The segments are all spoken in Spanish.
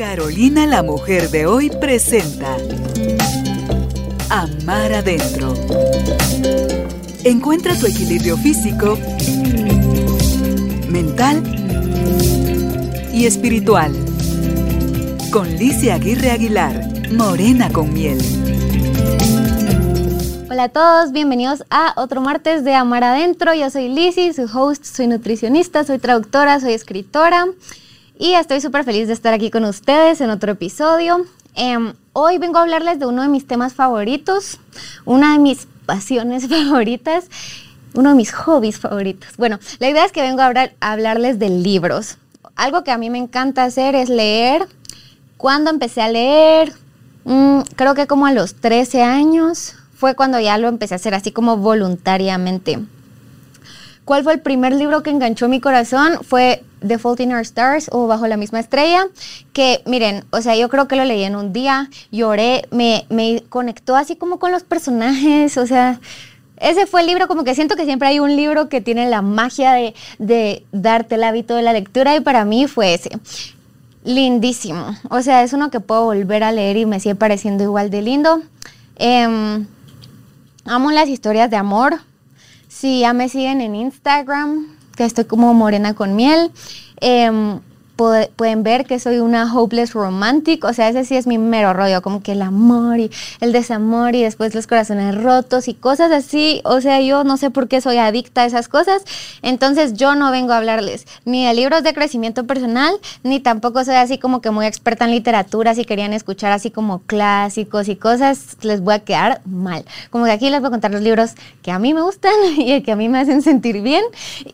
Carolina la mujer de hoy presenta Amar adentro. Encuentra tu equilibrio físico, mental y espiritual. Con Licia Aguirre Aguilar, Morena con miel. Hola a todos, bienvenidos a otro martes de Amar Adentro. Yo soy Lizzy, su host, soy nutricionista, soy traductora, soy escritora y estoy súper feliz de estar aquí con ustedes en otro episodio. Em, hoy vengo a hablarles de uno de mis temas favoritos, una de mis pasiones favoritas, uno de mis hobbies favoritos. Bueno, la idea es que vengo a, hablarles de libros. Algo que a mí me encanta hacer es leer. Cuando empecé a leer, mm, creo que como a los 13 años, fue cuando ya lo empecé a hacer así como voluntariamente. ¿Cuál fue el primer libro que enganchó mi corazón? Fue The Fault in Our Stars o Bajo la misma estrella, que miren, o sea, yo creo que lo leí en un día, lloré, me, me conectó así como con los personajes, o sea, ese fue el libro, como que siento que siempre hay un libro que tiene la magia de, de darte el hábito de la lectura y para mí fue ese. Lindísimo. O sea, es uno que puedo volver a leer y me sigue pareciendo igual de lindo. Em, amo las historias de amor. Si ya me siguen en Instagram, que estoy como morena con miel, em, pueden ver que soy una hopeless romantic, o sea, ese sí es mi mero rollo, como que el amor y el desamor y después los corazones rotos y cosas así, o sea, yo no sé por qué soy adicta a esas cosas, entonces yo no vengo a hablarles ni de libros de crecimiento personal, ni tampoco soy así como que muy experta en literatura, si querían escuchar así como clásicos y cosas, les voy a quedar mal. Como que aquí les voy a contar los libros que a mí me gustan y que a mí me hacen sentir bien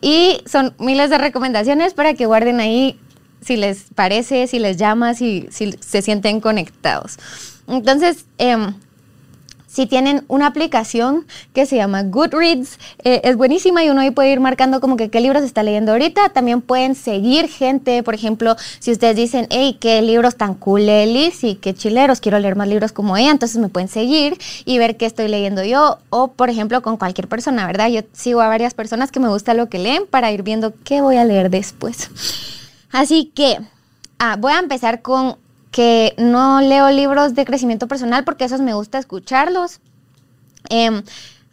y son miles de recomendaciones para que guarden ahí si les parece, si les llama, si, si se sienten conectados. Entonces, em, si tienen una aplicación que se llama Goodreads, eh, es buenísima y uno ahí puede ir marcando como que qué libros está leyendo ahorita. También pueden seguir gente, por ejemplo, si ustedes dicen, hey, qué libros tan cool, y qué chileros, quiero leer más libros como ella, entonces me pueden seguir y ver qué estoy leyendo yo. O, por ejemplo, con cualquier persona, ¿verdad? Yo sigo a varias personas que me gusta lo que leen para ir viendo qué voy a leer después. Así que ah, voy a empezar con que no leo libros de crecimiento personal porque esos me gusta escucharlos. Em,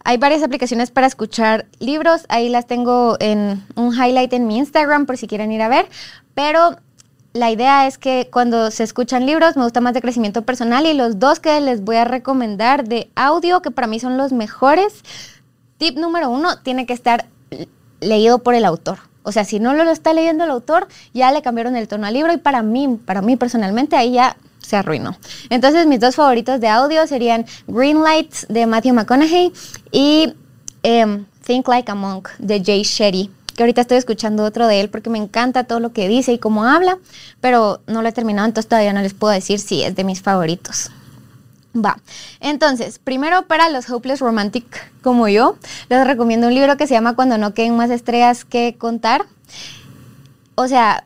hay varias aplicaciones para escuchar libros, ahí las tengo en un highlight en mi Instagram por si quieren ir a ver, pero la idea es que cuando se escuchan libros me gusta más de crecimiento personal y los dos que les voy a recomendar de audio, que para mí son los mejores, tip número uno, tiene que estar leído por el autor. O sea, si no lo está leyendo el autor, ya le cambiaron el tono al libro y para mí, para mí personalmente, ahí ya se arruinó. Entonces, mis dos favoritos de audio serían Green Lights de Matthew McConaughey y em, Think Like a Monk de Jay Shetty que ahorita estoy escuchando otro de él porque me encanta todo lo que dice y cómo habla, pero no lo he terminado, entonces todavía no les puedo decir si es de mis favoritos. Va. Entonces, primero para los hopeless romantic como yo, les recomiendo un libro que se llama Cuando no queden más estrellas que contar. O sea,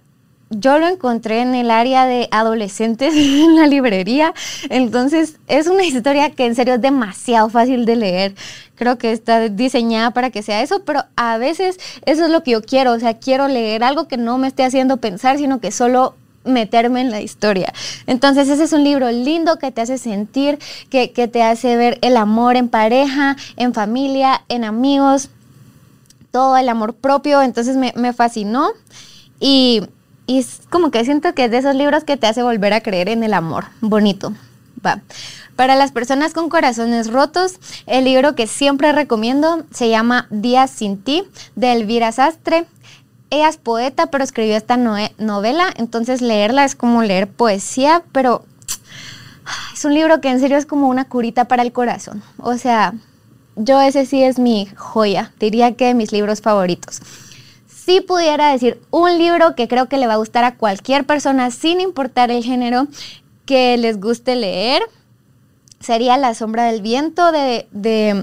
yo lo encontré en el área de adolescentes en la librería, entonces es una historia que en serio es demasiado fácil de leer. Creo que está diseñada para que sea eso, pero a veces eso es lo que yo quiero, o sea, quiero leer algo que no me esté haciendo pensar, sino que solo meterme en la historia. Entonces ese es un libro lindo que te hace sentir, que, te hace ver el amor en pareja, en familia, en amigos, todo el amor propio. Entonces me, fascinó y, y, es como que siento que es de esos libros que te hace volver a creer en el amor. Bonito. Va. Para las personas con corazones rotos, el libro que siempre recomiendo se llama Días sin ti de Elvira Sastre ella es poeta, pero escribió esta novela, entonces leerla es como leer poesía, pero es un libro que en serio es como una curita para el corazón. O sea, yo ese sí es mi joya, diría que de mis libros favoritos. Si pudiera decir un libro que creo que le va a gustar a cualquier persona, sin importar el género que les guste leer, sería La sombra del viento de, de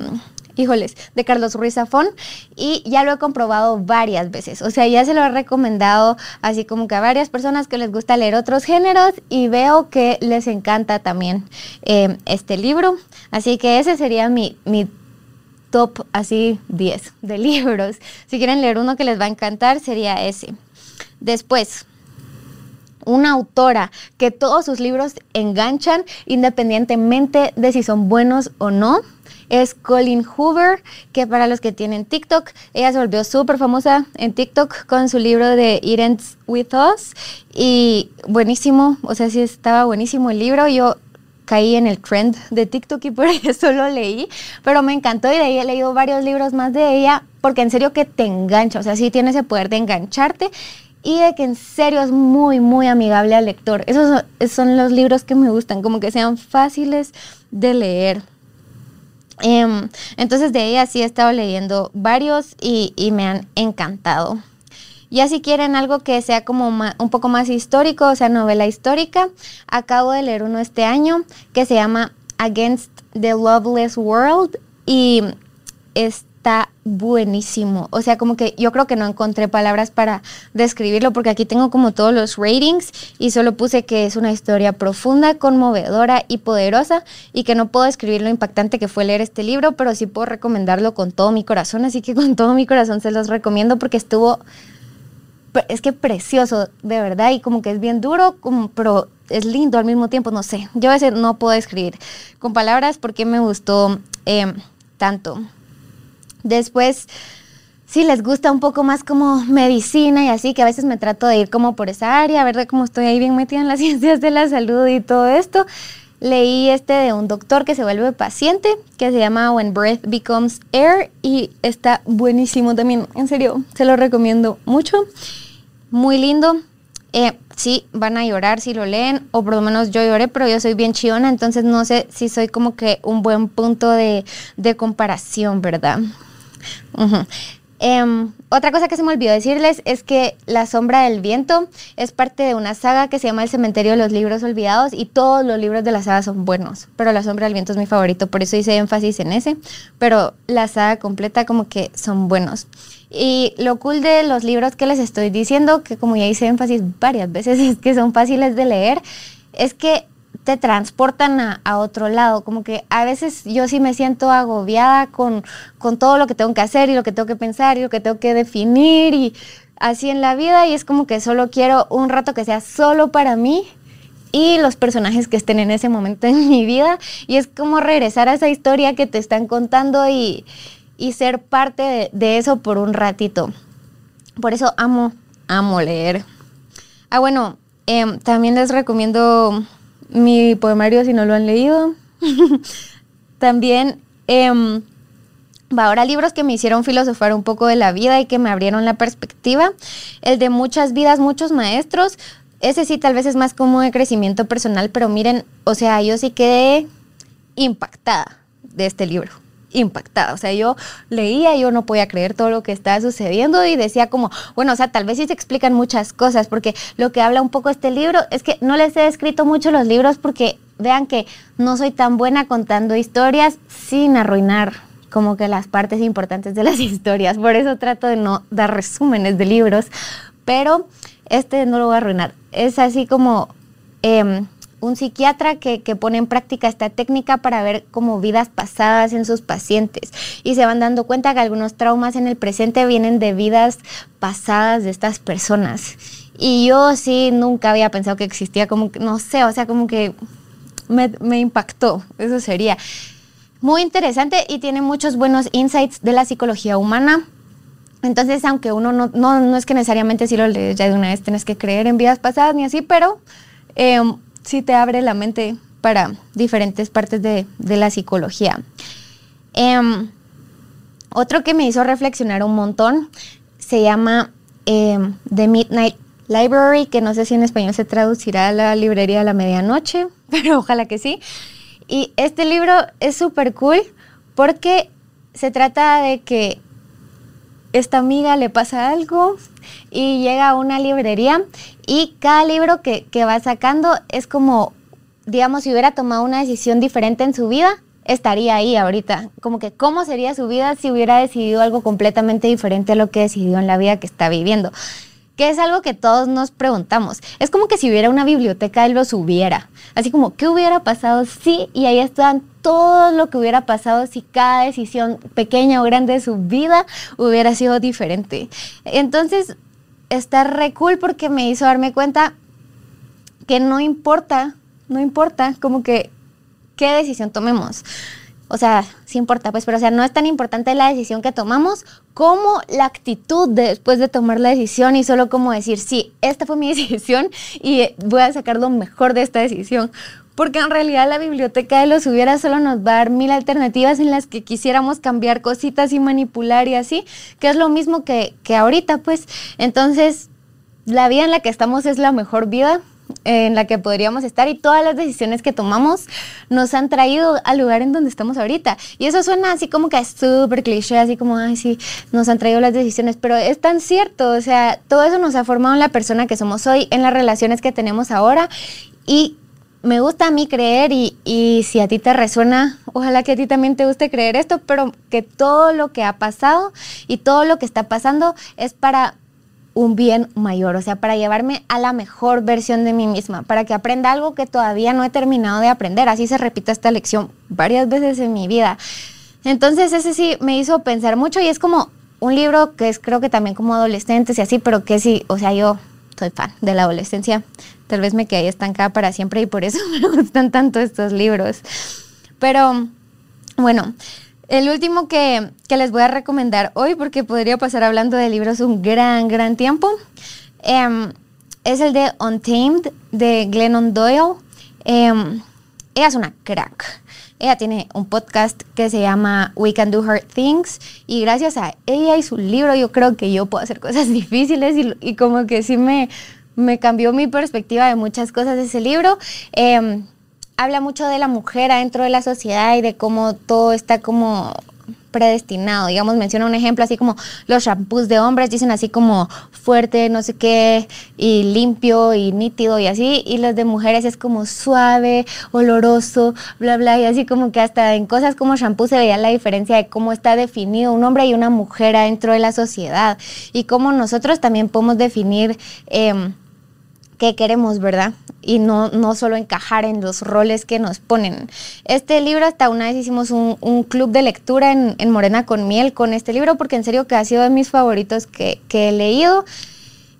híjoles, de Carlos Ruiz Zafón y ya lo he comprobado varias veces. O sea, ya se lo he recomendado así como que a varias personas que les gusta leer otros géneros y veo que les encanta también eh, este libro. Así que ese sería mi, mi top así 10 de libros. Si quieren leer uno que les va a encantar, sería ese. Después, una autora que todos sus libros enganchan independientemente de si son buenos o no. Es Colin Hoover, que para los que tienen TikTok, ella se volvió súper famosa en TikTok con su libro de It Ends With Us. Y buenísimo, o sea, sí estaba buenísimo el libro. Yo caí en el trend de TikTok y por eso lo leí, pero me encantó y de ahí he leído varios libros más de ella, porque en serio que te engancha, o sea, sí tiene ese poder de engancharte y de que en serio es muy, muy amigable al lector. Esos son, los libros que me gustan, como que sean fáciles de leer. Em, entonces de ella sí he estado leyendo varios y, me han encantado. Ya si quieren algo que sea como un poco más histórico, o sea, novela histórica, acabo de leer uno este año que se llama Against the Loveless World y es está buenísimo. O sea, como que yo creo que no encontré palabras para describirlo porque aquí tengo como todos los ratings y solo puse que es una historia profunda, conmovedora y poderosa y que no puedo describir lo impactante que fue leer este libro, pero sí puedo recomendarlo con todo mi corazón. Así que con todo mi corazón se los recomiendo porque estuvo, es que precioso, de verdad, y como que es bien duro, como, pero es lindo al mismo tiempo, no sé. Yo a veces no puedo describir con palabras porque me gustó eh, tanto. Después, si les gusta un poco más como medicina y así, que a veces me trato de ir como por esa área, ver cómo estoy ahí bien metida en las ciencias de la salud y todo esto. Leí este de un doctor que se vuelve paciente, que se llama When Breath Becomes Air y está buenísimo también, en serio, se lo recomiendo mucho. Muy lindo. Eh, sí, van a llorar si lo leen, o por lo menos yo lloré, pero yo soy bien chiona, entonces no sé si soy como que un buen punto de, de comparación, ¿verdad? Em, otra cosa que se me olvidó decirles es que La Sombra del Viento es parte de una saga que se llama El Cementerio de los Libros Olvidados y todos los libros de la saga son buenos, pero La Sombra del Viento es mi favorito, por eso hice énfasis en ese, pero la saga completa como que son buenos. Y lo cool de los libros que les estoy diciendo, que como ya hice énfasis varias veces, es que son fáciles de leer, es que te transportan a, otro lado. Como que a veces yo sí me siento agobiada con, con todo lo que tengo que hacer y lo que tengo que pensar y lo que tengo que definir y así en la vida y es como que solo quiero un rato que sea solo para mí y los personajes que estén en ese momento en mi vida y es como regresar a esa historia que te están contando y, ser parte de, eso por un ratito. Por eso amo, amo leer. Ah, bueno, em, también les recomiendo mi poemario si no lo han leído. También eh, ahora libros que me hicieron filosofar un poco de la vida y que me abrieron la perspectiva. El de muchas vidas, muchos maestros. Ese sí tal vez es más como de crecimiento personal, pero miren, o sea, yo sí quedé impactada de este libro impactada. O sea, yo leía, yo no podía creer todo lo que estaba sucediendo y decía como, bueno, o sea, tal vez sí se explican muchas cosas, porque lo que habla un poco este libro es que no les he escrito mucho los libros porque vean que no soy tan buena contando historias sin arruinar como que las partes importantes de las historias. Por eso trato de no dar resúmenes de libros, pero este no lo voy a arruinar. Es así como... Em, un psiquiatra que, pone en práctica esta técnica para ver como vidas pasadas en sus pacientes y se van dando cuenta que algunos traumas en el presente vienen de vidas pasadas de estas personas. Y yo sí nunca había pensado que existía como, que, no sé, o sea, como que me, impactó, eso sería. Muy interesante y tiene muchos buenos insights de la psicología humana. Entonces, aunque uno no, no, no es que necesariamente si lo lees ya de una vez tienes que creer en vidas pasadas ni así, pero eh, sí te abre la mente para diferentes partes de, la psicología. Em, otro que me hizo reflexionar un montón se llama em, The Midnight Library, que no sé si en español se traducirá a la librería de la medianoche, pero ojalá que sí. Y este libro es súper cool porque se trata de que esta amiga le pasa algo y llega a una librería y cada libro que, va sacando es como, digamos, si hubiera tomado una decisión diferente en su vida, estaría ahí ahorita. Como que cómo sería su vida si hubiera decidido algo completamente diferente a lo que decidió en la vida que está viviendo. Que es algo que todos nos preguntamos. Es como que si hubiera una biblioteca, él lo subiera. Así como, ¿qué hubiera pasado si? Y ahí están todo lo que hubiera pasado si cada decisión pequeña o grande de su vida hubiera sido diferente. Entonces, está re cool porque me hizo darme cuenta que no importa, no importa como que qué decisión tomemos. O sea, sí importa, pues, pero o sea, no es tan importante la decisión que tomamos como la actitud después de tomar la decisión y solo como decir, sí, esta fue mi decisión y voy a sacar lo mejor de esta decisión. Porque en realidad la biblioteca de los hubiera solo nos va a dar mil alternativas en las que quisiéramos cambiar cositas y manipular y así, que es lo mismo que, que ahorita, pues. Entonces, la vida en la que estamos es la mejor vida en la que podríamos estar y todas las decisiones que tomamos nos han traído al lugar en donde estamos ahorita. Y eso suena así como que es súper cliché, así como, ay, sí, nos han traído las decisiones, pero es tan cierto, o sea, todo eso nos ha formado en la persona que somos hoy, en las relaciones que tenemos ahora y me gusta a mí creer y, y, si a ti te resuena, ojalá que a ti también te guste creer esto, pero que todo lo que ha pasado y todo lo que está pasando es para un bien mayor, o sea, para llevarme a la mejor versión de mí misma, para que aprenda algo que todavía no he terminado de aprender. Así se repite esta lección varias veces en mi vida. Entonces ese sí me hizo pensar mucho y es como un libro que es creo que también como adolescentes y así, pero que sí, o sea, yo soy fan de la adolescencia. Tal vez me quedé estancada para siempre y por eso me gustan tanto estos libros. Pero bueno, el último que, les voy a recomendar hoy, porque podría pasar hablando de libros un gran, gran tiempo, em, es el de Untamed de Glennon Doyle. Em, ella es una crack. Ella tiene un podcast que se llama We Can Do Hard Things y gracias a ella y su libro yo creo que yo puedo hacer cosas difíciles y, como que sí me, me cambió mi perspectiva de muchas cosas ese libro. Em, habla mucho de la mujer adentro de la sociedad y de cómo todo está como predestinado. Digamos, menciona un ejemplo así como los shampoos de hombres dicen así como fuerte, no sé qué, y limpio y nítido y así, y los de mujeres es como suave, oloroso, bla, bla, y así como que hasta en cosas como shampoo se veía la diferencia de cómo está definido un hombre y una mujer adentro de la sociedad y cómo nosotros también podemos definir... Eh, qué queremos, ¿verdad? Y no, no solo encajar en los roles que nos ponen. Este libro, hasta una vez hicimos un, club de lectura en, Morena con Miel con este libro, porque en serio que ha sido de mis favoritos que, he leído.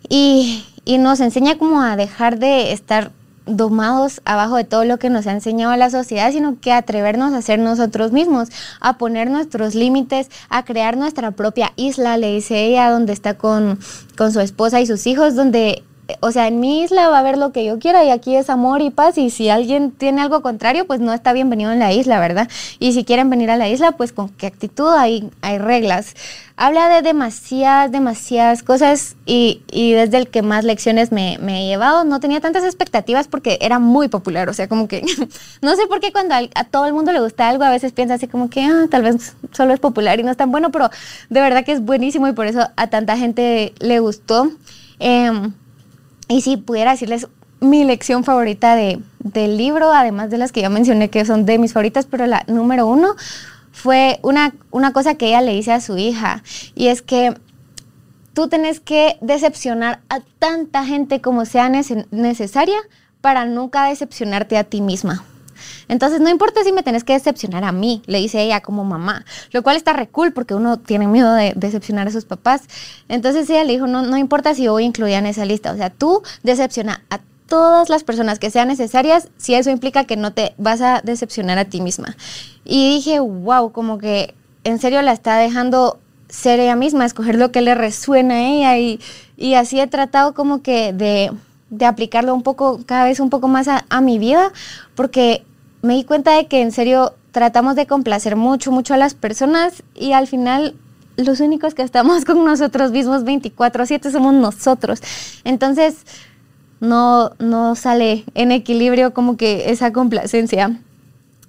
Y, y, nos enseña como a dejar de estar domados abajo de todo lo que nos ha enseñado la sociedad, sino que atrevernos a ser nosotros mismos, a poner nuestros límites, a crear nuestra propia isla, le dice ella, donde está con, con su esposa y sus hijos, donde o sea, en mi isla va a haber lo que yo quiera y aquí es amor y paz y si alguien tiene algo contrario, pues no está bienvenido en la isla, ¿verdad? Y si quieren venir a la isla, pues con qué actitud hay, hay reglas. Habla de demasiadas, demasiadas cosas y, y desde el que más lecciones me, me, he llevado, no tenía tantas expectativas porque era muy popular, o sea, como que no sé por qué cuando a, todo el mundo le gusta algo, a veces piensa así como que ah, tal vez solo es popular y no es tan bueno, pero de verdad que es buenísimo y por eso a tanta gente le gustó. Eh, y si pudiera decirles mi lección favorita de, del libro, además de las que ya mencioné que son de mis favoritas, pero la número uno fue una, una cosa que ella le dice a su hija, y es que tú tienes que decepcionar a tanta gente como sea necesaria para nunca decepcionarte a ti misma. Entonces, no importa si me tenés que decepcionar a mí, le dice ella como mamá, lo cual está re cool porque uno tiene miedo de decepcionar a sus papás. Entonces ella le dijo, no, no importa si yo voy incluida en esa lista, o sea, tú decepciona a todas las personas que sean necesarias si eso implica que no te vas a decepcionar a ti misma. Y dije, wow, como que en serio la está dejando ser ella misma, escoger lo que le resuena a ella y así he tratado como que de, de, aplicarlo un poco, cada vez un poco más a, mi vida, porque me di cuenta de que en serio tratamos de complacer mucho, mucho a las personas y al final los únicos que estamos con nosotros mismos 24/7 somos nosotros. Entonces no, no sale en equilibrio como que esa complacencia.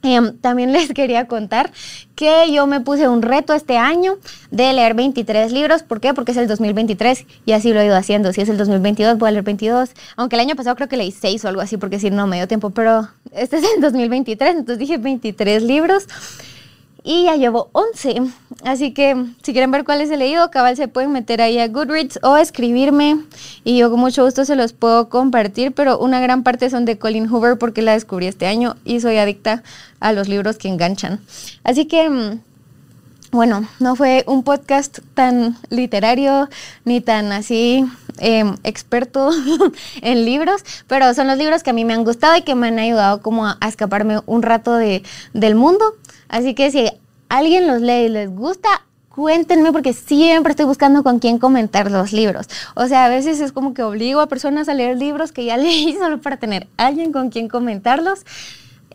Em, también les quería contar que yo me puse un reto este año de leer 23 libros. ¿Por qué? Porque es el 2023 y así lo he ido haciendo. Si es el 2022, voy a leer 22. Aunque el año pasado creo que leí 6 o algo así, porque si no me dio tiempo. Pero este es el 2023, entonces dije 23 libros y ya llevo 11. Así que si quieren ver cuáles he leído, cabal se pueden meter ahí a Goodreads o escribirme y yo con mucho gusto se los puedo compartir, pero una gran parte son de Colin Hoover porque la descubrí este año y soy adicta a los libros que enganchan. Así que, mm, bueno, no fue un podcast tan literario ni tan así em, experto en libros, pero son los libros que a mí me han gustado y que me han ayudado como a, escaparme un rato de, del mundo. Así que si alguien los lee y les gusta, cuéntenme porque siempre estoy buscando con quién comentar los libros. O sea, a veces es como que obligo a personas a leer libros que ya leí solo para tener alguien con quien comentarlos.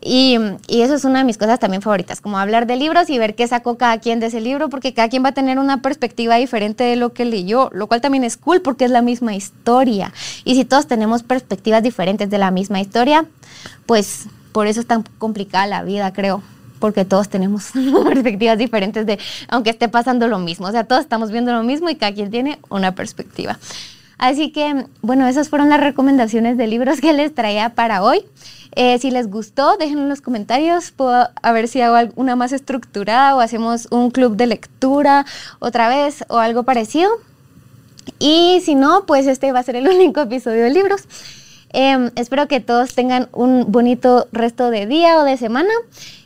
Y, eso es una de mis cosas también favoritas, como hablar de libros y ver qué sacó cada quien de ese libro, porque cada quien va a tener una perspectiva diferente de lo que leyó, lo cual también es cool porque es la misma historia. Y si todos tenemos perspectivas diferentes de la misma historia, pues por eso es tan complicada la vida, creo porque todos tenemos perspectivas diferentes de, aunque esté pasando lo mismo, o sea, todos estamos viendo lo mismo y cada quien tiene una perspectiva. Así que, bueno, esas fueron las recomendaciones de libros que les traía para hoy. Eh, si les gustó, déjenlo en los comentarios. Puedo ver si hago una más estructurada o hacemos un club de lectura otra vez o algo parecido. Y si no, pues este va a ser el único episodio de libros. Em, espero que todos tengan un bonito resto de día o de semana.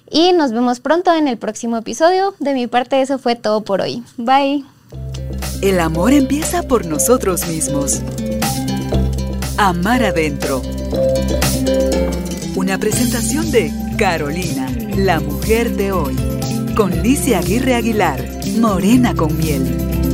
Y nos vemos pronto en el próximo episodio. De mi parte, eso fue todo por hoy. Bye. El amor empieza por nosotros mismos. Amar adentro. Una presentación de Carolina, la mujer de hoy. Con Licia Aguirre Aguilar, Morena con miel.